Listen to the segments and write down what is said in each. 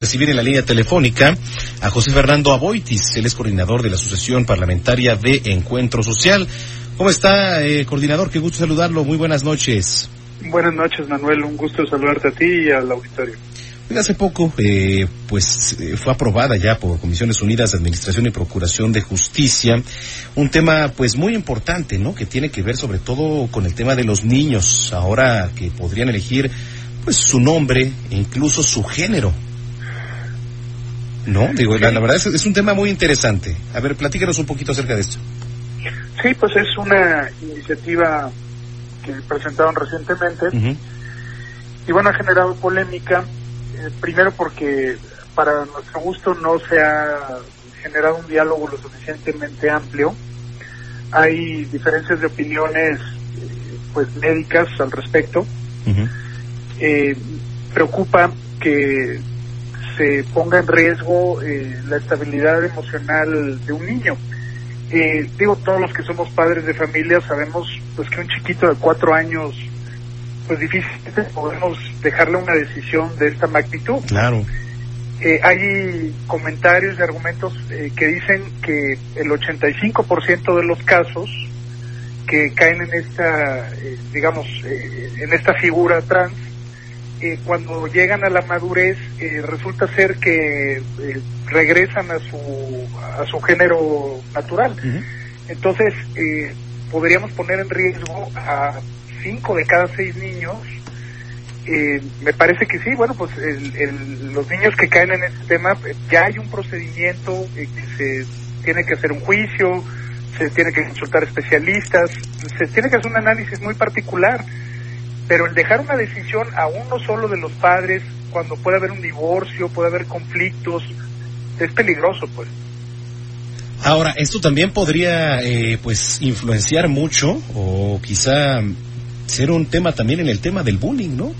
recibir en la línea telefónica a José Fernando Aboitis, él es coordinador de la Asociación Parlamentaria de Encuentro Social. ¿Cómo está, eh, coordinador? Qué gusto saludarlo. Muy buenas noches. Buenas noches, Manuel. Un gusto saludarte a ti y al auditorio. Hace poco, eh, pues, eh, fue aprobada ya por Comisiones Unidas de Administración y Procuración de Justicia un tema, pues, muy importante, ¿no? Que tiene que ver sobre todo con el tema de los niños, ahora que podrían elegir, pues, su nombre e incluso su género. No, digo, la, la verdad es, es un tema muy interesante. A ver, platícanos un poquito acerca de esto. Sí, pues es una iniciativa que presentaron recientemente y bueno, ha generado polémica, eh, primero porque para nuestro gusto no se ha generado un diálogo lo suficientemente amplio. Hay diferencias de opiniones eh, pues médicas al respecto. Eh, preocupa que se ponga en riesgo eh, la estabilidad emocional de un niño. Eh, digo, todos los que somos padres de familia sabemos pues que un chiquito de cuatro años, pues difícilmente podemos dejarle una decisión de esta magnitud. Claro. Eh, hay comentarios y argumentos eh, que dicen que el 85% de los casos que caen en esta, digamos, en esta figura trans, eh, cuando llegan a la madurez eh, resulta ser que eh, regresan a su a su género natural. Ujú. Entonces eh, podríamos poner en riesgo a cinco de cada seis niños. Eh, me parece que sí, bueno, pues el- el- los niños que caen en este tema, ya hay un procedimiento que se tiene que hacer un juicio, se tiene que consultar especialistas, se tiene que hacer un análisis muy particular, pero el dejar una decisión a uno solo de los padres, cuando puede haber un divorcio, puede haber conflictos, es peligroso, pues. Ahora, esto también podría, eh, pues, influenciar mucho o quizá ser un tema también en el tema del bullying, ¿no?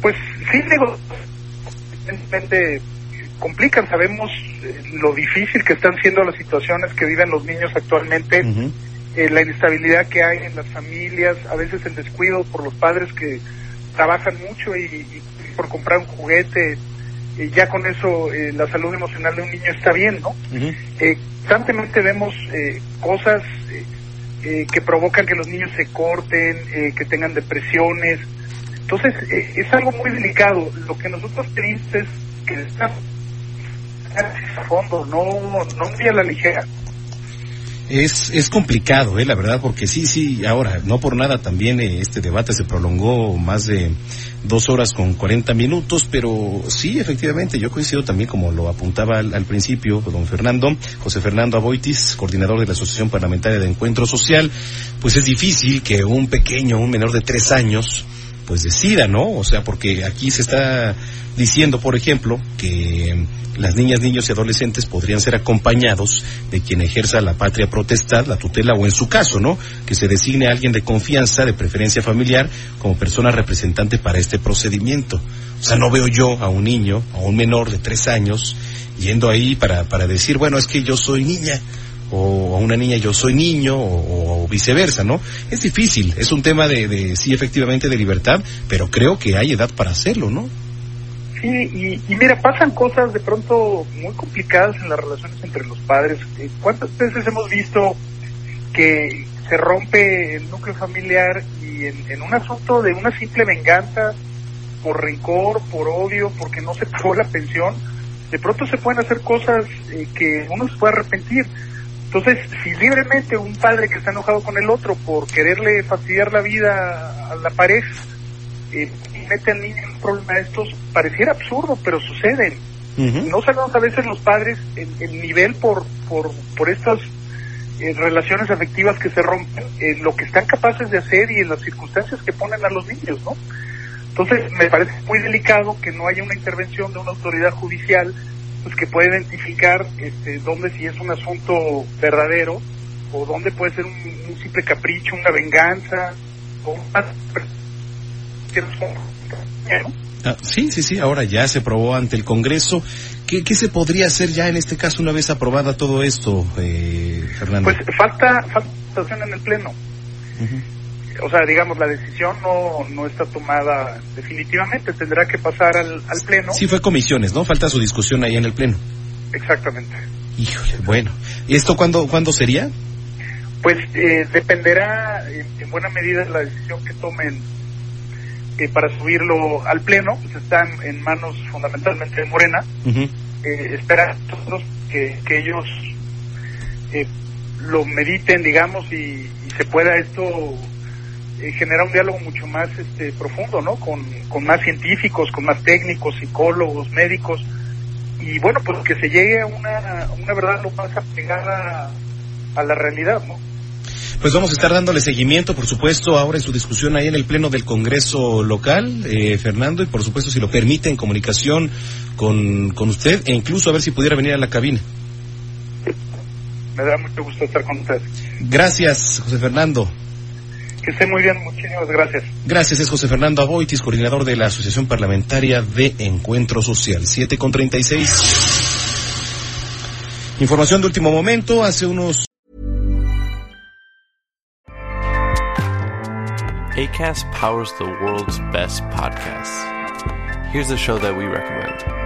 Pues sí, digo, evidentemente complican, sabemos eh, lo difícil que están siendo las situaciones que viven los niños actualmente, Ujú. Eh, la inestabilidad que hay en las familias, a veces el descuido por los padres que trabajan mucho y, y por comprar un juguete, y ya con eso eh, la salud emocional de un niño está bien, ¿no? Eh, constantemente vemos eh, cosas eh, eh, que provocan que los niños se corten, eh, que tengan depresiones. Entonces, eh, es algo muy delicado. Lo que nosotros pedimos es que está a fondo, no, no muy a la ligera. Es, es complicado, eh, la verdad, porque sí, sí, ahora, no por nada también eh, este debate se prolongó más de dos horas con 40 minutos, pero sí, efectivamente, yo coincido también, como lo apuntaba al, al principio don Fernando, José Fernando Aboitis, coordinador de la Asociación Parlamentaria de Encuentro Social, pues es difícil que un pequeño, un menor de tres años, pues decida, ¿no? O sea, porque aquí se está diciendo, por ejemplo, que las niñas, niños y adolescentes podrían ser acompañados de quien ejerza la patria protestad, la tutela o en su caso, ¿no? Que se designe a alguien de confianza, de preferencia familiar, como persona representante para este procedimiento. O sea, no veo yo a un niño, a un menor de tres años, yendo ahí para, para decir, bueno, es que yo soy niña, o a una niña yo soy niño, o, viceversa, ¿no? Es difícil, es un tema de, de, sí, efectivamente, de libertad, pero creo que hay edad para hacerlo, ¿no? Sí, y, mira, pasan cosas de pronto muy complicadas en las relaciones entre los padres. Eh, ¿Cuántas veces hemos visto que se rompe el núcleo familiar y en, en un asunto de una simple venganza, por rencor, por odio, porque no se pagó la pensión, de pronto se pueden hacer cosas eh, que uno se puede arrepentir. Entonces, si libremente un padre que está enojado con el otro por quererle fastidiar la vida a la pareja, eh, mete al niño en un problema de estos, pareciera absurdo, pero suceden. No sabemos a veces los padres el, el nivel por, por, por estas eh, relaciones afectivas que se rompen, eh, lo que están capaces de hacer y en las circunstancias que ponen a los niños, ¿no? Entonces, me parece muy delicado que no haya una intervención de una autoridad judicial pues que pueda identificar este, dónde si es un asunto verdadero o dónde puede ser un, un simple capricho, una venganza o una... Ah, sí, sí, sí, ahora ya se aprobó ante el Congreso. ¿Qué, ¿Qué, se podría hacer ya en este caso una vez aprobada todo esto, eh, Fernando? Pues falta, falta en el Pleno. Uh -huh. O sea, digamos, la decisión no, no está tomada definitivamente, tendrá que pasar al, al Pleno. Sí, fue comisiones, ¿no? Falta su discusión ahí en el Pleno. Exactamente. Híjole, bueno. ¿Y esto cuándo, cuándo sería? Pues eh, dependerá en, en, buena medida de la decisión que tomen eh, para subirlo al Pleno, pues están en manos fundamentalmente de Morena. Uh -huh. eh, esperar nosotros que, que ellos eh, lo mediten, digamos, y, y se pueda esto eh, generar un diálogo mucho más este, profundo, ¿no? Con, con más científicos, con más técnicos, psicólogos, médicos, y bueno, pues que se llegue a una, una verdad lo más apegada a la realidad, ¿no? Pues vamos a estar dándole seguimiento, por supuesto, ahora en su discusión ahí en el Pleno del Congreso local, eh, Fernando, y por supuesto, si lo permite, en comunicación con, con usted, e incluso a ver si pudiera venir a la cabina. Me da mucho gusto estar con usted. Gracias, José Fernando. Que esté muy bien, muchísimas gracias. Gracias, es José Fernando Aboitis, coordinador de la Asociación Parlamentaria de Encuentro Social. 7 con 36. Información de último momento, hace unos ACAST powers the world's best podcasts. Here's a show that we recommend.